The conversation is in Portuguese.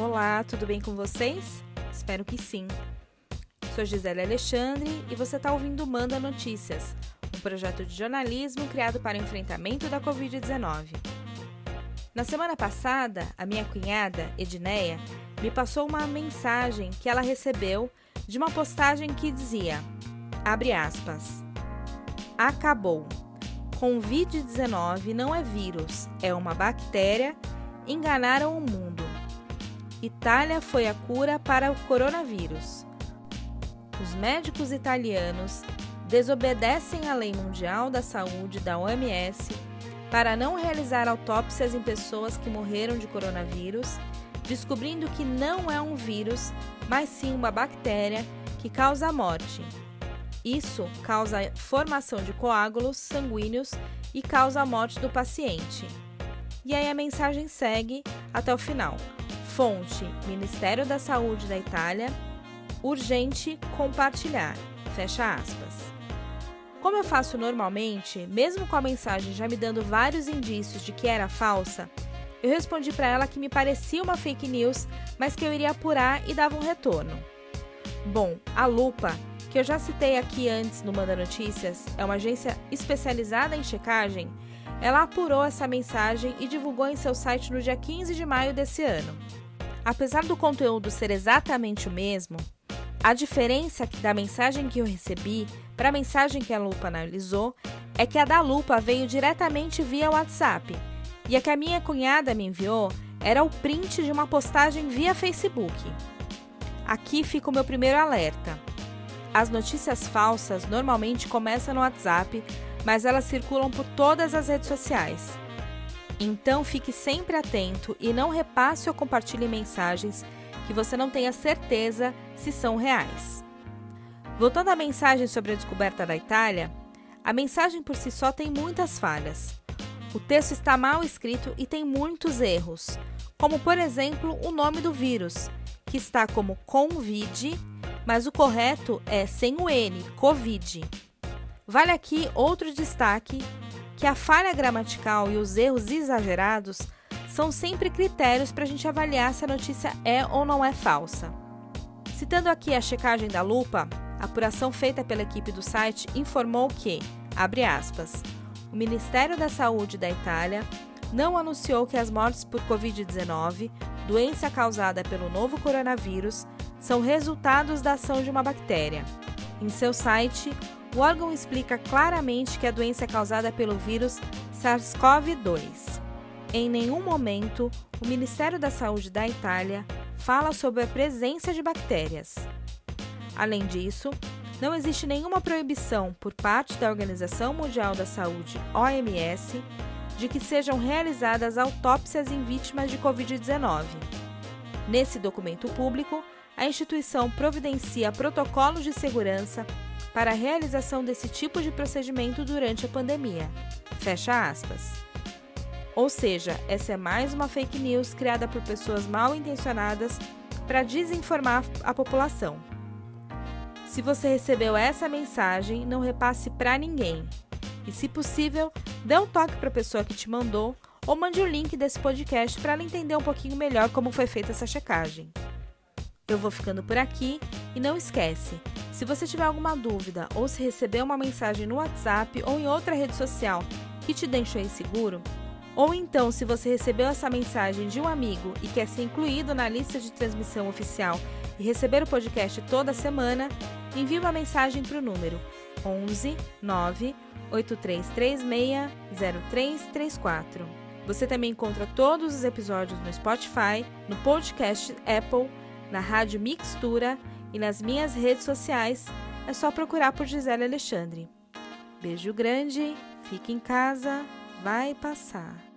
Olá, tudo bem com vocês? Espero que sim. Sou Gisele Alexandre e você está ouvindo Manda Notícias, um projeto de jornalismo criado para o enfrentamento da Covid-19. Na semana passada, a minha cunhada, Edneia, me passou uma mensagem que ela recebeu de uma postagem que dizia: abre aspas. Acabou. Covid-19 não é vírus, é uma bactéria. Enganaram o mundo. Itália foi a cura para o coronavírus. Os médicos italianos desobedecem à Lei Mundial da Saúde da OMS para não realizar autópsias em pessoas que morreram de coronavírus, descobrindo que não é um vírus, mas sim uma bactéria que causa a morte. Isso causa formação de coágulos sanguíneos e causa a morte do paciente. E aí a mensagem segue até o final. Fonte: Ministério da Saúde da Itália. Urgente compartilhar. Fecha aspas. Como eu faço normalmente, mesmo com a mensagem já me dando vários indícios de que era falsa, eu respondi para ela que me parecia uma fake news, mas que eu iria apurar e dava um retorno. Bom, a Lupa, que eu já citei aqui antes no Manda Notícias, é uma agência especializada em checagem, ela apurou essa mensagem e divulgou em seu site no dia 15 de maio desse ano. Apesar do conteúdo ser exatamente o mesmo, a diferença da mensagem que eu recebi para a mensagem que a Lupa analisou é que a da Lupa veio diretamente via WhatsApp e a que a minha cunhada me enviou era o print de uma postagem via Facebook. Aqui fica o meu primeiro alerta. As notícias falsas normalmente começam no WhatsApp, mas elas circulam por todas as redes sociais. Então fique sempre atento e não repasse ou compartilhe mensagens que você não tenha certeza se são reais. Voltando à mensagem sobre a descoberta da Itália, a mensagem por si só tem muitas falhas. O texto está mal escrito e tem muitos erros, como por exemplo o nome do vírus, que está como Convid, mas o correto é sem o N, Covid. Vale aqui outro destaque que a falha gramatical e os erros exagerados são sempre critérios para a gente avaliar se a notícia é ou não é falsa. Citando aqui a checagem da lupa, a apuração feita pela equipe do site informou que, abre aspas, o Ministério da Saúde da Itália não anunciou que as mortes por Covid-19, doença causada pelo novo coronavírus, são resultados da ação de uma bactéria. Em seu site, o órgão explica claramente que a doença é causada pelo vírus SARS-CoV-2. Em nenhum momento, o Ministério da Saúde da Itália fala sobre a presença de bactérias. Além disso, não existe nenhuma proibição por parte da Organização Mundial da Saúde, OMS, de que sejam realizadas autópsias em vítimas de Covid-19. Nesse documento público, a instituição providencia protocolos de segurança para a realização desse tipo de procedimento durante a pandemia. Fecha aspas. Ou seja, essa é mais uma fake news criada por pessoas mal intencionadas para desinformar a população. Se você recebeu essa mensagem, não repasse para ninguém. E, se possível, dê um toque para a pessoa que te mandou ou mande o link desse podcast para ela entender um pouquinho melhor como foi feita essa checagem. Eu vou ficando por aqui e não esquece, se você tiver alguma dúvida ou se receber uma mensagem no WhatsApp ou em outra rede social que te deixou inseguro, ou então se você recebeu essa mensagem de um amigo e quer ser incluído na lista de transmissão oficial e receber o podcast toda semana, envie uma mensagem para o número 11 9 8336 0334. Você também encontra todos os episódios no Spotify, no podcast Apple na Rádio Mixtura e nas minhas redes sociais. É só procurar por Gisele Alexandre. Beijo grande, fique em casa, vai passar.